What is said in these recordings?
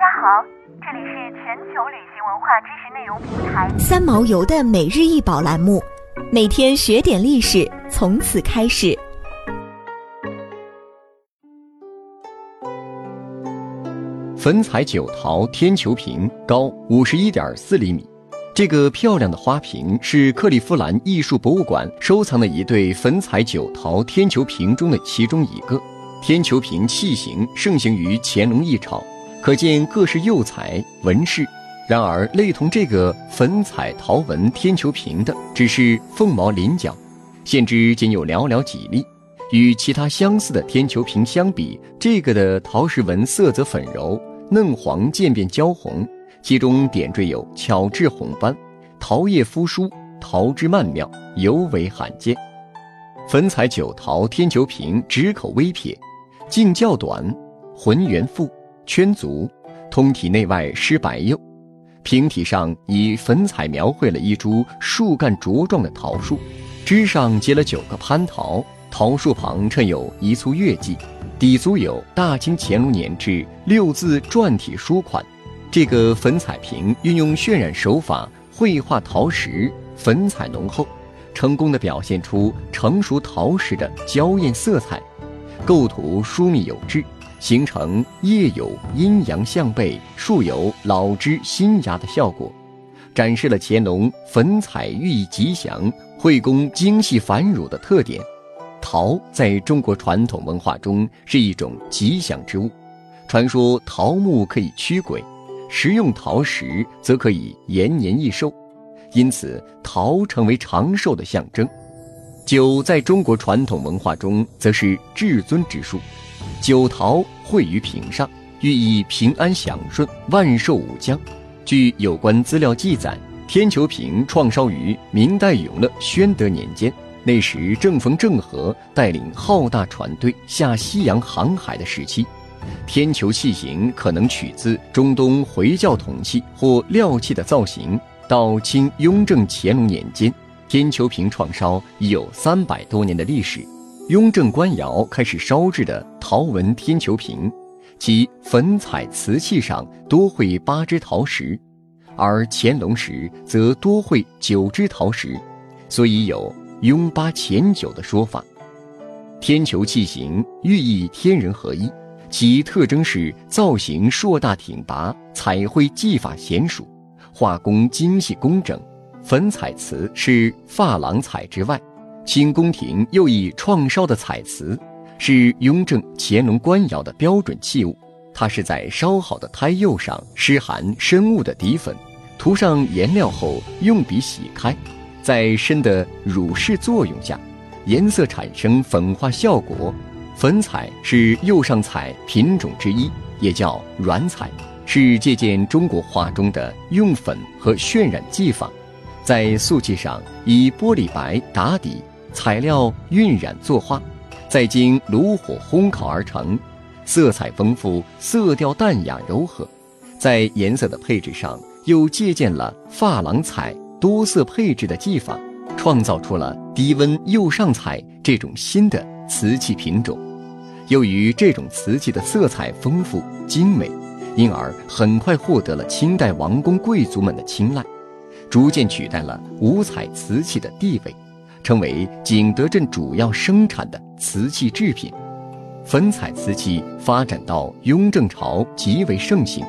家好，这里是全球旅行文化知识内容平台三毛游的每日一宝栏目，每天学点历史，从此开始。粉彩九桃天球瓶高五十一点四厘米，这个漂亮的花瓶是克利夫兰艺术博物馆收藏的一对粉彩九桃天球瓶中的其中一个。天球瓶器型盛行于乾隆一朝。可见各式釉彩纹饰，然而类同这个粉彩陶纹天球瓶的，只是凤毛麟角，现知仅有寥寥几例。与其他相似的天球瓶相比，这个的陶石纹色泽粉柔，嫩黄渐变焦红，其中点缀有巧制红斑，陶叶肤疏，陶之曼妙，尤为罕见。粉彩九桃天球瓶直口微撇，径较短，浑圆腹。圈足，通体内外施白釉，瓶体上以粉彩描绘了一株树干茁壮的桃树，枝上结了九个蟠桃，桃树旁衬有一簇月季，底足有“大清乾隆年制”六字篆体书款。这个粉彩瓶运用渲染手法绘画桃石，粉彩浓厚，成功的表现出成熟桃石的娇艳色彩，构图疏密有致。形成叶有阴阳相背、树有老枝新芽的效果，展示了乾隆粉彩寓意吉祥、绘工精细繁缛的特点。桃在中国传统文化中是一种吉祥之物，传说桃木可以驱鬼，食用桃石则可以延年益寿，因此桃成为长寿的象征。酒在中国传统文化中则是至尊之术。九桃绘于瓶上，寓意平安祥顺、万寿无疆。据有关资料记载，天球瓶创烧于明代永乐宣德年间，那时正逢郑和带领浩大船队下西洋航海的时期。天球器型可能取自中东回教铜器或料器的造型。到清雍正、乾隆年间，天球瓶创烧已有三百多年的历史。雍正官窑开始烧制的陶纹天球瓶，其粉彩瓷器上多绘八只陶石，而乾隆时则多绘九只陶石，所以有“雍八乾九”的说法。天球器型寓意天人合一，其特征是造型硕大挺拔，彩绘技法娴熟，画工精细工整。粉彩瓷是珐琅彩之外。清宫廷又以创烧的彩瓷，是雍正、乾隆官窑的标准器物。它是在烧好的胎釉上施含深雾的底粉，涂上颜料后用笔洗开，在深的乳饰作用下，颜色产生粉化效果。粉彩是釉上彩品种之一，也叫软彩，是借鉴中国画中的用粉和渲染技法，在素器上以玻璃白打底。材料晕染作画，再经炉火烘烤而成，色彩丰富，色调淡雅柔和。在颜色的配置上，又借鉴了珐琅彩多色配置的技法，创造出了低温釉上彩这种新的瓷器品种。由于这种瓷器的色彩丰富精美，因而很快获得了清代王公贵族们的青睐，逐渐取代了五彩瓷器的地位。成为景德镇主要生产的瓷器制品，粉彩瓷器发展到雍正朝极为盛行。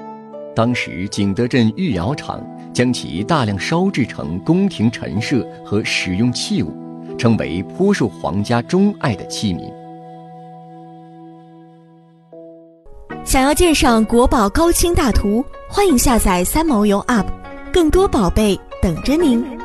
当时景德镇御窑厂将其大量烧制成宫廷陈设和使用器物，成为颇受皇家钟爱的器皿。想要鉴赏国宝高清大图，欢迎下载三毛游 App，更多宝贝等着您。